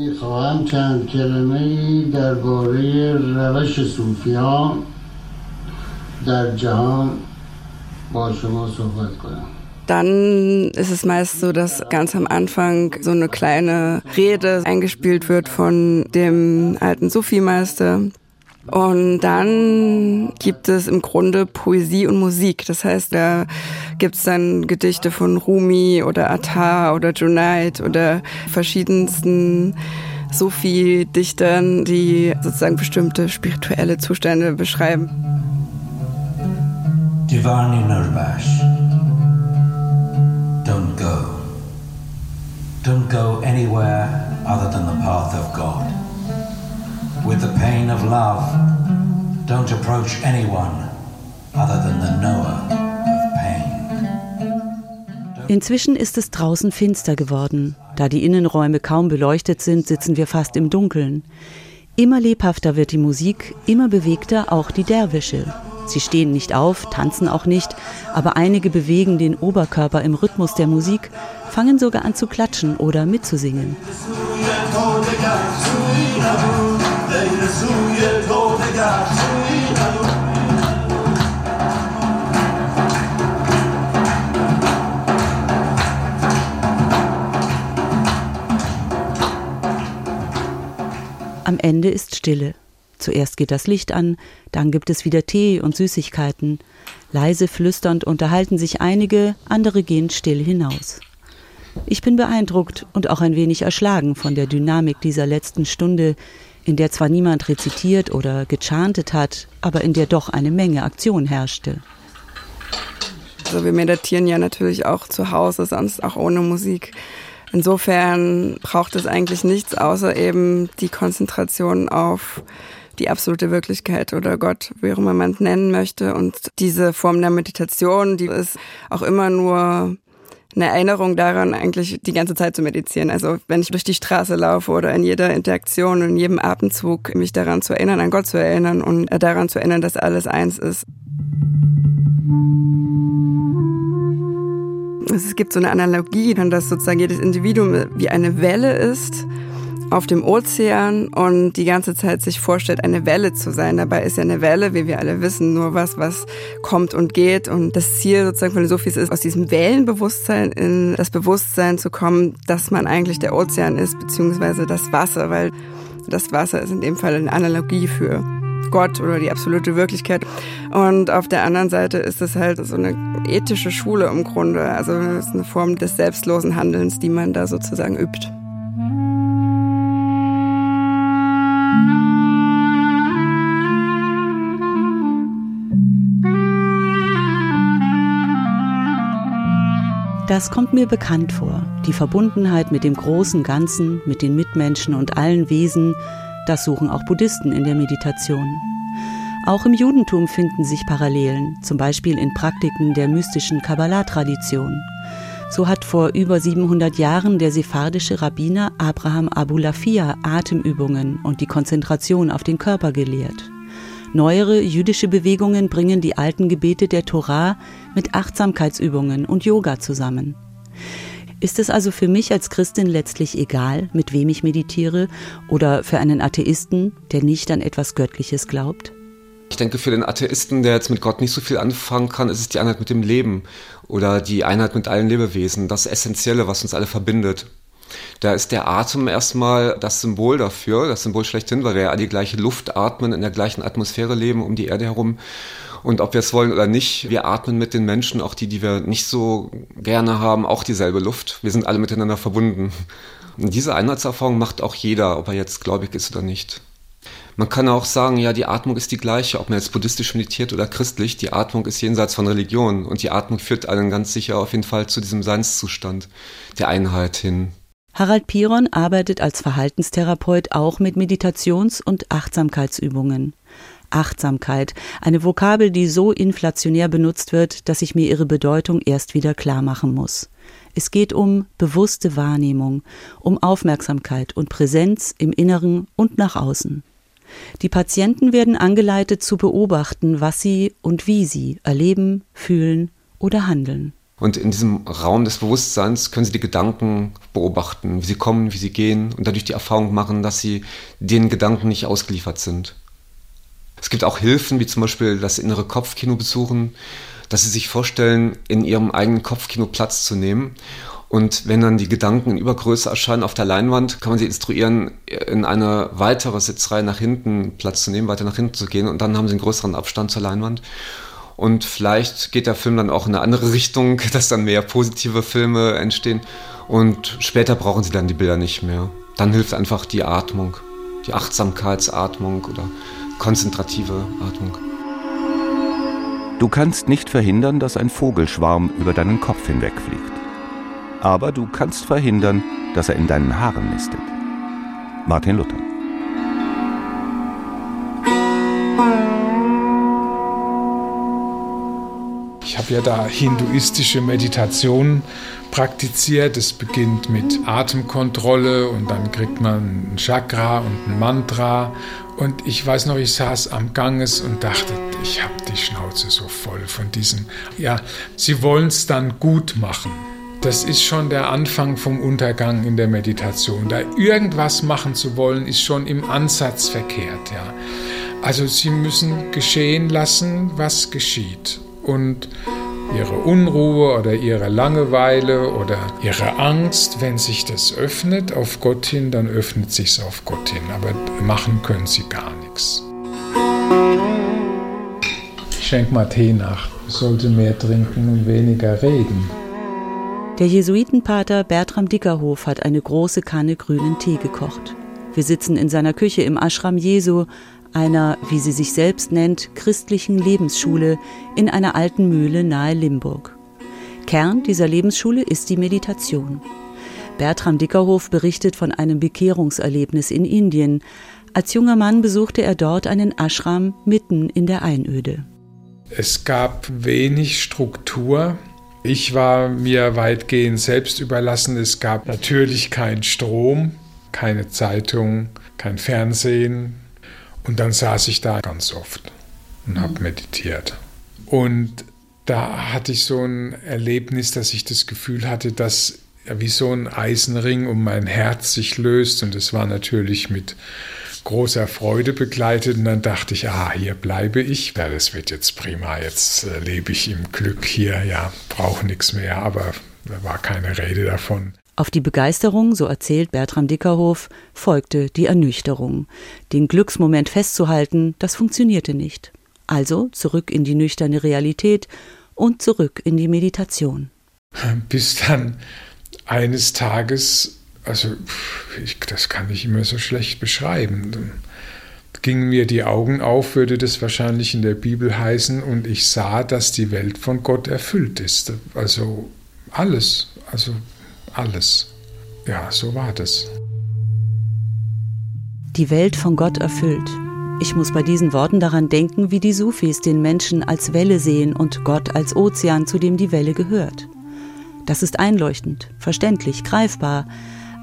Dann ist es meist so, dass ganz am Anfang so eine kleine Rede eingespielt wird von dem alten Sufi-Meister. Und dann gibt es im Grunde Poesie und Musik. Das heißt, da gibt es dann Gedichte von Rumi oder Attar oder Junaid oder verschiedensten Sufi-Dichtern, die sozusagen bestimmte spirituelle Zustände beschreiben. Divani Nurbash. Don't go. Don't go anywhere other than the path of God. With the pain of love, don't approach anyone other than the knower of pain. Inzwischen ist es draußen finster geworden. Da die Innenräume kaum beleuchtet sind, sitzen wir fast im Dunkeln. Immer lebhafter wird die Musik, immer bewegter auch die Derwische. Sie stehen nicht auf, tanzen auch nicht, aber einige bewegen den Oberkörper im Rhythmus der Musik, fangen sogar an zu klatschen oder mitzusingen. Am Ende ist Stille. Zuerst geht das Licht an, dann gibt es wieder Tee und Süßigkeiten. Leise flüsternd unterhalten sich einige, andere gehen still hinaus. Ich bin beeindruckt und auch ein wenig erschlagen von der Dynamik dieser letzten Stunde, in der zwar niemand rezitiert oder gechantet hat, aber in der doch eine Menge Aktion herrschte. Also wir meditieren ja natürlich auch zu Hause, sonst auch ohne Musik. Insofern braucht es eigentlich nichts außer eben die Konzentration auf die absolute Wirklichkeit oder Gott, wie auch immer man es nennen möchte. Und diese Form der Meditation, die ist auch immer nur eine Erinnerung daran, eigentlich die ganze Zeit zu meditieren. Also wenn ich durch die Straße laufe oder in jeder Interaktion in jedem Atemzug mich daran zu erinnern, an Gott zu erinnern und daran zu erinnern, dass alles eins ist. Es gibt so eine Analogie, dass sozusagen jedes Individuum wie eine Welle ist auf dem Ozean und die ganze Zeit sich vorstellt, eine Welle zu sein. Dabei ist ja eine Welle, wie wir alle wissen, nur was, was kommt und geht. Und das Ziel sozusagen von den Sophies ist, aus diesem Wellenbewusstsein in das Bewusstsein zu kommen, dass man eigentlich der Ozean ist, beziehungsweise das Wasser, weil das Wasser ist in dem Fall eine Analogie für Gott oder die absolute Wirklichkeit. Und auf der anderen Seite ist es halt so eine ethische Schule im Grunde. Also es ist eine Form des selbstlosen Handelns, die man da sozusagen übt. Das kommt mir bekannt vor. Die Verbundenheit mit dem großen Ganzen, mit den Mitmenschen und allen Wesen, das suchen auch Buddhisten in der Meditation. Auch im Judentum finden sich Parallelen, zum Beispiel in Praktiken der mystischen Kabbalah-Tradition. So hat vor über 700 Jahren der sephardische Rabbiner Abraham Abulafia Atemübungen und die Konzentration auf den Körper gelehrt. Neuere jüdische Bewegungen bringen die alten Gebete der Torah mit Achtsamkeitsübungen und Yoga zusammen. Ist es also für mich als Christin letztlich egal, mit wem ich meditiere, oder für einen Atheisten, der nicht an etwas Göttliches glaubt? Ich denke, für den Atheisten, der jetzt mit Gott nicht so viel anfangen kann, ist es die Einheit mit dem Leben oder die Einheit mit allen Lebewesen, das Essentielle, was uns alle verbindet. Da ist der Atem erstmal das Symbol dafür, das Symbol schlechthin, weil wir ja alle die gleiche Luft atmen, in der gleichen Atmosphäre leben um die Erde herum. Und ob wir es wollen oder nicht, wir atmen mit den Menschen, auch die, die wir nicht so gerne haben, auch dieselbe Luft. Wir sind alle miteinander verbunden. Und diese Einheitserfahrung macht auch jeder, ob er jetzt gläubig ist oder nicht. Man kann auch sagen, ja, die Atmung ist die gleiche, ob man jetzt buddhistisch meditiert oder christlich. Die Atmung ist jenseits von Religion und die Atmung führt einen ganz sicher auf jeden Fall zu diesem Seinszustand der Einheit hin. Harald Piron arbeitet als Verhaltenstherapeut auch mit Meditations- und Achtsamkeitsübungen. Achtsamkeit, eine Vokabel, die so inflationär benutzt wird, dass ich mir ihre Bedeutung erst wieder klar machen muss. Es geht um bewusste Wahrnehmung, um Aufmerksamkeit und Präsenz im Inneren und nach außen. Die Patienten werden angeleitet zu beobachten, was sie und wie sie erleben, fühlen oder handeln. Und in diesem Raum des Bewusstseins können sie die Gedanken beobachten, wie sie kommen, wie sie gehen und dadurch die Erfahrung machen, dass sie den Gedanken nicht ausgeliefert sind. Es gibt auch Hilfen, wie zum Beispiel das innere Kopfkino besuchen, dass sie sich vorstellen, in ihrem eigenen Kopfkino Platz zu nehmen Und wenn dann die Gedanken in Übergröße erscheinen auf der Leinwand, kann man sie instruieren, in eine weitere Sitzreihe nach hinten Platz zu nehmen, weiter nach hinten zu gehen und dann haben sie einen größeren Abstand zur Leinwand. Und vielleicht geht der Film dann auch in eine andere Richtung, dass dann mehr positive Filme entstehen. Und später brauchen sie dann die Bilder nicht mehr. Dann hilft einfach die Atmung, die Achtsamkeitsatmung oder konzentrative Atmung. Du kannst nicht verhindern, dass ein Vogelschwarm über deinen Kopf hinwegfliegt. Aber du kannst verhindern, dass er in deinen Haaren nistet. Martin Luther. Ich habe ja da hinduistische Meditation praktiziert. Es beginnt mit Atemkontrolle und dann kriegt man ein Chakra und ein Mantra. Und ich weiß noch, ich saß am Ganges und dachte, ich habe die Schnauze so voll von diesen. Ja, sie wollen es dann gut machen. Das ist schon der Anfang vom Untergang in der Meditation. Da irgendwas machen zu wollen, ist schon im Ansatz verkehrt. Ja. Also sie müssen geschehen lassen, was geschieht und ihre Unruhe oder ihre Langeweile oder ihre Angst, wenn sich das öffnet auf Gott hin, dann öffnet sich es auf Gott hin. Aber machen können sie gar nichts. Ich schenk mal Tee nach. Ich sollte mehr trinken und weniger reden. Der Jesuitenpater Bertram Dickerhof hat eine große Kanne grünen Tee gekocht. Wir sitzen in seiner Küche im Ashram Jesu einer, wie sie sich selbst nennt, christlichen Lebensschule in einer alten Mühle nahe Limburg. Kern dieser Lebensschule ist die Meditation. Bertram Dickerhof berichtet von einem Bekehrungserlebnis in Indien. Als junger Mann besuchte er dort einen Ashram mitten in der Einöde. Es gab wenig Struktur. Ich war mir weitgehend selbst überlassen. Es gab natürlich keinen Strom, keine Zeitung, kein Fernsehen, und dann saß ich da ganz oft und habe meditiert. Und da hatte ich so ein Erlebnis, dass ich das Gefühl hatte, dass wie so ein Eisenring um mein Herz sich löst. Und es war natürlich mit großer Freude begleitet. Und dann dachte ich, ah, hier bleibe ich. Ja, das wird jetzt prima. Jetzt äh, lebe ich im Glück hier. Ja, brauche nichts mehr. Aber da war keine Rede davon. Auf die Begeisterung, so erzählt Bertram Dickerhof, folgte die Ernüchterung. Den Glücksmoment festzuhalten, das funktionierte nicht. Also zurück in die nüchterne Realität und zurück in die Meditation. Bis dann eines Tages, also ich, das kann ich immer so schlecht beschreiben, gingen mir die Augen auf, würde das wahrscheinlich in der Bibel heißen, und ich sah, dass die Welt von Gott erfüllt ist. Also alles, also alles. Ja, so war das. Die Welt von Gott erfüllt. Ich muss bei diesen Worten daran denken, wie die Sufis den Menschen als Welle sehen und Gott als Ozean, zu dem die Welle gehört. Das ist einleuchtend, verständlich, greifbar.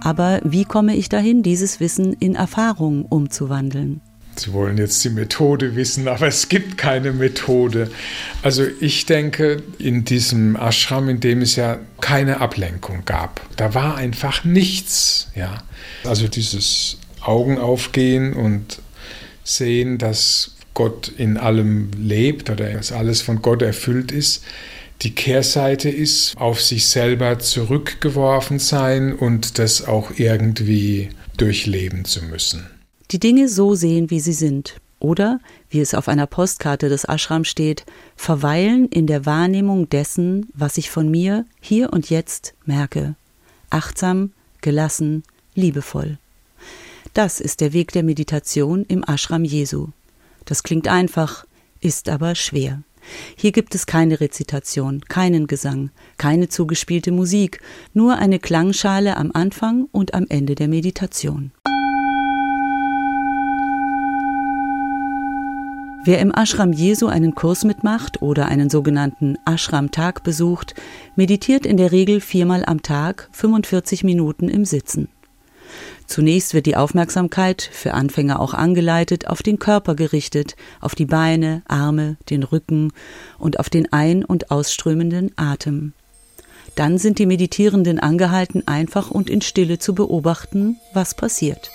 Aber wie komme ich dahin, dieses Wissen in Erfahrung umzuwandeln? Sie wollen jetzt die Methode wissen, aber es gibt keine Methode. Also ich denke, in diesem Ashram, in dem es ja keine Ablenkung gab, da war einfach nichts. Ja. Also dieses Augen aufgehen und sehen, dass Gott in allem lebt oder dass alles von Gott erfüllt ist. Die Kehrseite ist, auf sich selber zurückgeworfen sein und das auch irgendwie durchleben zu müssen die Dinge so sehen, wie sie sind. Oder, wie es auf einer Postkarte des Ashram steht, verweilen in der Wahrnehmung dessen, was ich von mir hier und jetzt merke. Achtsam, gelassen, liebevoll. Das ist der Weg der Meditation im Ashram Jesu. Das klingt einfach, ist aber schwer. Hier gibt es keine Rezitation, keinen Gesang, keine zugespielte Musik, nur eine Klangschale am Anfang und am Ende der Meditation. Wer im Ashram Jesu einen Kurs mitmacht oder einen sogenannten Ashram-Tag besucht, meditiert in der Regel viermal am Tag 45 Minuten im Sitzen. Zunächst wird die Aufmerksamkeit, für Anfänger auch angeleitet, auf den Körper gerichtet, auf die Beine, Arme, den Rücken und auf den ein- und ausströmenden Atem. Dann sind die Meditierenden angehalten, einfach und in Stille zu beobachten, was passiert.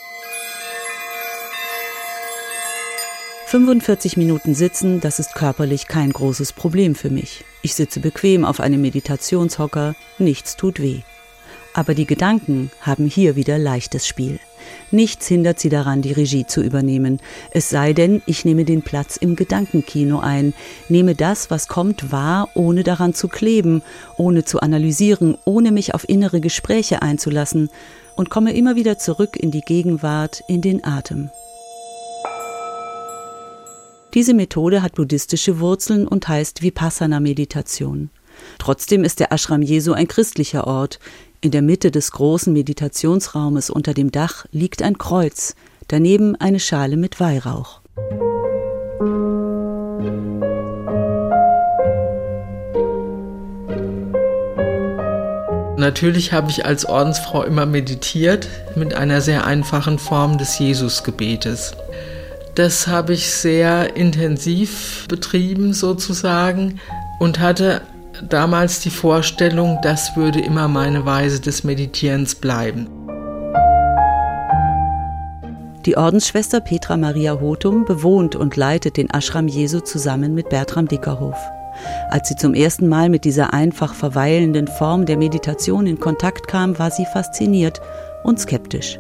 45 Minuten sitzen, das ist körperlich kein großes Problem für mich. Ich sitze bequem auf einem Meditationshocker, nichts tut weh. Aber die Gedanken haben hier wieder leichtes Spiel. Nichts hindert sie daran, die Regie zu übernehmen. Es sei denn, ich nehme den Platz im Gedankenkino ein, nehme das, was kommt, wahr, ohne daran zu kleben, ohne zu analysieren, ohne mich auf innere Gespräche einzulassen und komme immer wieder zurück in die Gegenwart, in den Atem. Diese Methode hat buddhistische Wurzeln und heißt Vipassana-Meditation. Trotzdem ist der Ashram Jesu ein christlicher Ort. In der Mitte des großen Meditationsraumes unter dem Dach liegt ein Kreuz, daneben eine Schale mit Weihrauch. Natürlich habe ich als Ordensfrau immer meditiert mit einer sehr einfachen Form des Jesusgebetes. Das habe ich sehr intensiv betrieben sozusagen und hatte damals die Vorstellung, das würde immer meine Weise des Meditierens bleiben. Die Ordensschwester Petra Maria Hotum bewohnt und leitet den Ashram Jesu zusammen mit Bertram Dickerhof. Als sie zum ersten Mal mit dieser einfach verweilenden Form der Meditation in Kontakt kam, war sie fasziniert und skeptisch.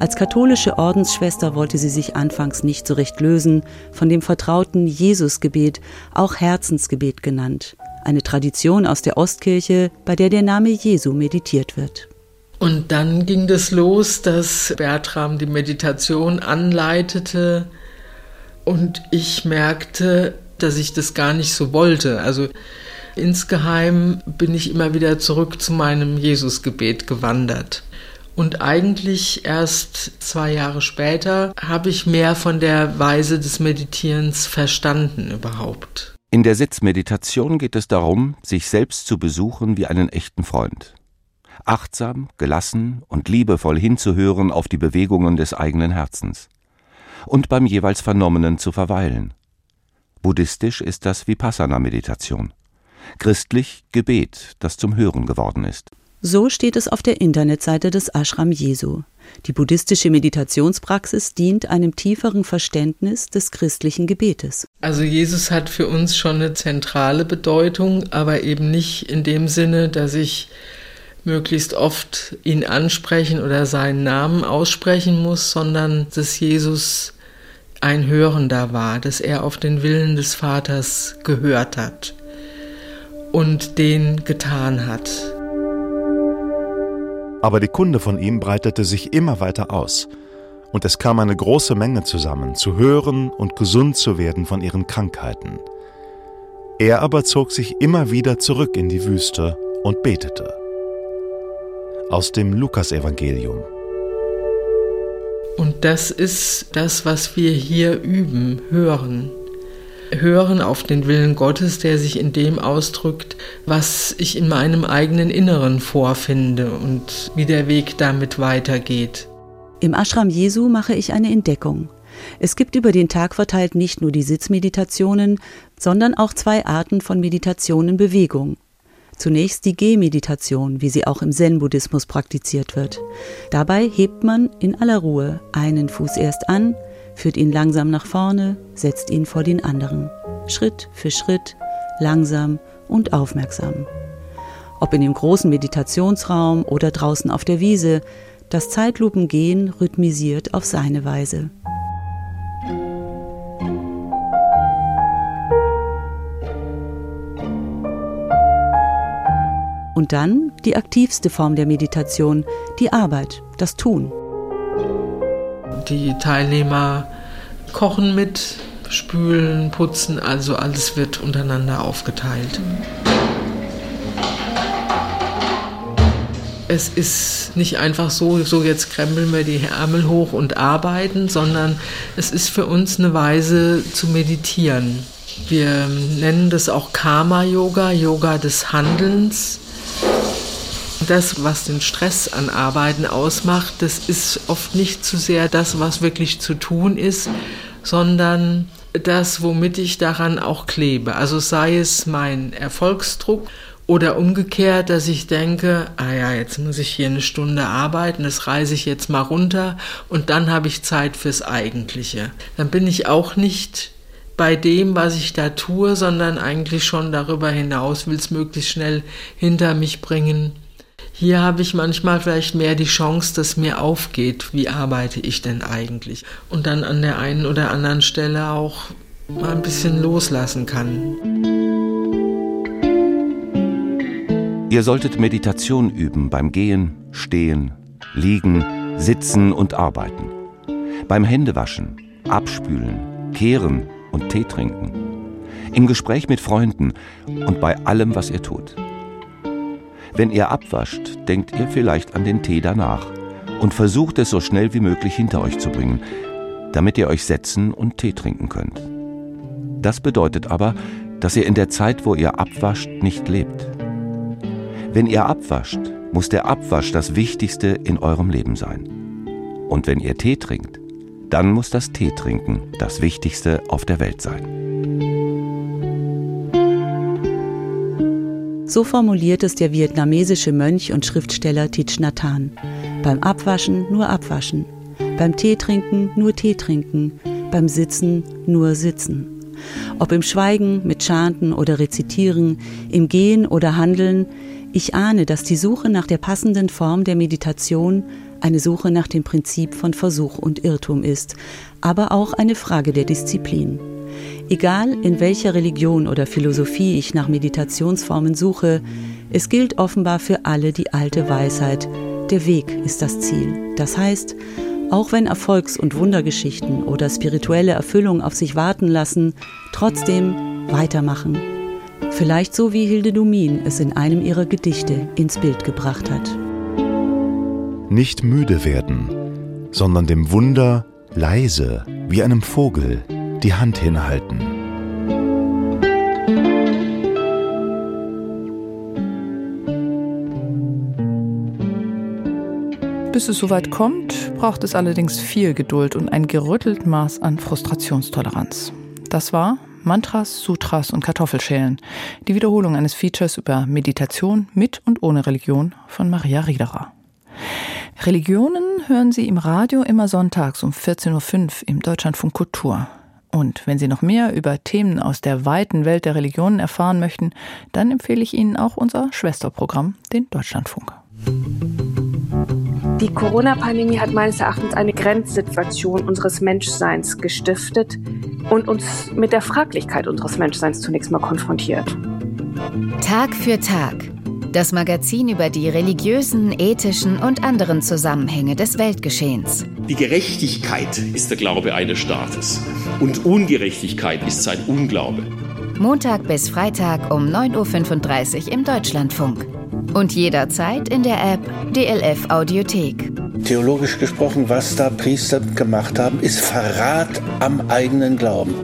Als katholische Ordensschwester wollte sie sich anfangs nicht so recht lösen von dem vertrauten Jesusgebet, auch Herzensgebet genannt, eine Tradition aus der Ostkirche, bei der der Name Jesu meditiert wird. Und dann ging das los, dass Bertram die Meditation anleitete und ich merkte, dass ich das gar nicht so wollte. Also insgeheim bin ich immer wieder zurück zu meinem Jesusgebet gewandert. Und eigentlich erst zwei Jahre später habe ich mehr von der Weise des Meditierens verstanden überhaupt. In der Sitzmeditation geht es darum, sich selbst zu besuchen wie einen echten Freund. Achtsam, gelassen und liebevoll hinzuhören auf die Bewegungen des eigenen Herzens. Und beim jeweils Vernommenen zu verweilen. Buddhistisch ist das Vipassana-Meditation. Christlich Gebet, das zum Hören geworden ist. So steht es auf der Internetseite des Ashram Jesu. Die buddhistische Meditationspraxis dient einem tieferen Verständnis des christlichen Gebetes. Also Jesus hat für uns schon eine zentrale Bedeutung, aber eben nicht in dem Sinne, dass ich möglichst oft ihn ansprechen oder seinen Namen aussprechen muss, sondern dass Jesus ein Hörender war, dass er auf den Willen des Vaters gehört hat und den getan hat. Aber die Kunde von ihm breitete sich immer weiter aus, und es kam eine große Menge zusammen, zu hören und gesund zu werden von ihren Krankheiten. Er aber zog sich immer wieder zurück in die Wüste und betete. Aus dem Lukasevangelium. Und das ist das, was wir hier üben, hören. Hören auf den Willen Gottes, der sich in dem ausdrückt, was ich in meinem eigenen Inneren vorfinde und wie der Weg damit weitergeht. Im Ashram Jesu mache ich eine Entdeckung. Es gibt über den Tag verteilt nicht nur die Sitzmeditationen, sondern auch zwei Arten von Meditationen-Bewegung. Zunächst die Gehmeditation, wie sie auch im Zen-Buddhismus praktiziert wird. Dabei hebt man in aller Ruhe einen Fuß erst an, führt ihn langsam nach vorne, setzt ihn vor den anderen. Schritt für Schritt, langsam und aufmerksam. Ob in dem großen Meditationsraum oder draußen auf der Wiese, das Zeitlupengehen rhythmisiert auf seine Weise. Und dann die aktivste Form der Meditation, die Arbeit, das Tun. Die Teilnehmer kochen mit, spülen, putzen, also alles wird untereinander aufgeteilt. Es ist nicht einfach so, so jetzt krempeln wir die Ärmel hoch und arbeiten, sondern es ist für uns eine Weise zu meditieren. Wir nennen das auch Karma-Yoga, Yoga des Handelns das, was den Stress an Arbeiten ausmacht, das ist oft nicht zu sehr das, was wirklich zu tun ist, sondern das, womit ich daran auch klebe. Also sei es mein Erfolgsdruck oder umgekehrt, dass ich denke, ah ja, jetzt muss ich hier eine Stunde arbeiten, das reise ich jetzt mal runter und dann habe ich Zeit fürs Eigentliche. Dann bin ich auch nicht bei dem, was ich da tue, sondern eigentlich schon darüber hinaus will es möglichst schnell hinter mich bringen Hier habe ich manchmal vielleicht mehr die Chance, dass mir aufgeht, wie arbeite ich denn eigentlich. Und dann an der einen oder anderen Stelle auch mal ein bisschen loslassen kann. Ihr solltet Meditation üben beim Gehen, Stehen, Liegen, Sitzen und Arbeiten. Beim Händewaschen, Abspülen, Kehren und Tee trinken. Im Gespräch mit Freunden und bei allem, was ihr tut. Wenn ihr abwascht, denkt ihr vielleicht an den Tee danach und versucht es so schnell wie möglich hinter euch zu bringen, damit ihr euch setzen und Tee trinken könnt. Das bedeutet aber, dass ihr in der Zeit, wo ihr abwascht, nicht lebt. Wenn ihr abwascht, muss der Abwasch das Wichtigste in eurem Leben sein. Und wenn ihr Tee trinkt, dann muss das Tee trinken das Wichtigste auf der Welt sein. So formuliert es der vietnamesische Mönch und Schriftsteller Thich Nhat Hanh. Beim Abwaschen nur abwaschen, beim Tee trinken nur Tee trinken, beim Sitzen nur sitzen. Ob im Schweigen, mit Chanten oder Rezitieren, im Gehen oder Handeln, ich ahne, dass die Suche nach der passenden Form der Meditation eine Suche nach dem Prinzip von Versuch und Irrtum ist, aber auch eine Frage der Disziplin. Egal in welcher Religion oder Philosophie ich nach Meditationsformen suche, es gilt offenbar für alle die alte Weisheit, der Weg ist das Ziel. Das heißt, auch wenn Erfolgs- und Wundergeschichten oder spirituelle Erfüllung auf sich warten lassen, trotzdem weitermachen. Vielleicht so wie Hilde Dumin es in einem ihrer Gedichte ins Bild gebracht hat. Nicht müde werden, sondern dem Wunder leise wie einem Vogel die Hand hinhalten. Bis es soweit kommt, braucht es allerdings viel Geduld und ein gerüttelt Maß an Frustrationstoleranz. Das war Mantras, Sutras und Kartoffelschälen, die Wiederholung eines Features über Meditation mit und ohne Religion von Maria Riederer. Religionen hören Sie im Radio immer sonntags um 14.05 Uhr im Deutschlandfunk Kultur. Und wenn Sie noch mehr über Themen aus der weiten Welt der Religionen erfahren möchten, dann empfehle ich Ihnen auch unser Schwesterprogramm, den Deutschlandfunk. Die Corona-Pandemie hat meines Erachtens eine Grenzsituation unseres Menschseins gestiftet und uns mit der Fraglichkeit unseres Menschseins zunächst mal konfrontiert. Tag für Tag. Das Magazin über die religiösen, ethischen und anderen Zusammenhänge des Weltgeschehens. Die Gerechtigkeit ist der Glaube eines Staates und Ungerechtigkeit ist sein Unglaube. Montag bis Freitag um 9.35 Uhr im Deutschlandfunk. Und jederzeit in der App DLF Audiothek. Theologisch gesprochen, was da Priester gemacht haben, ist Verrat am eigenen Glauben.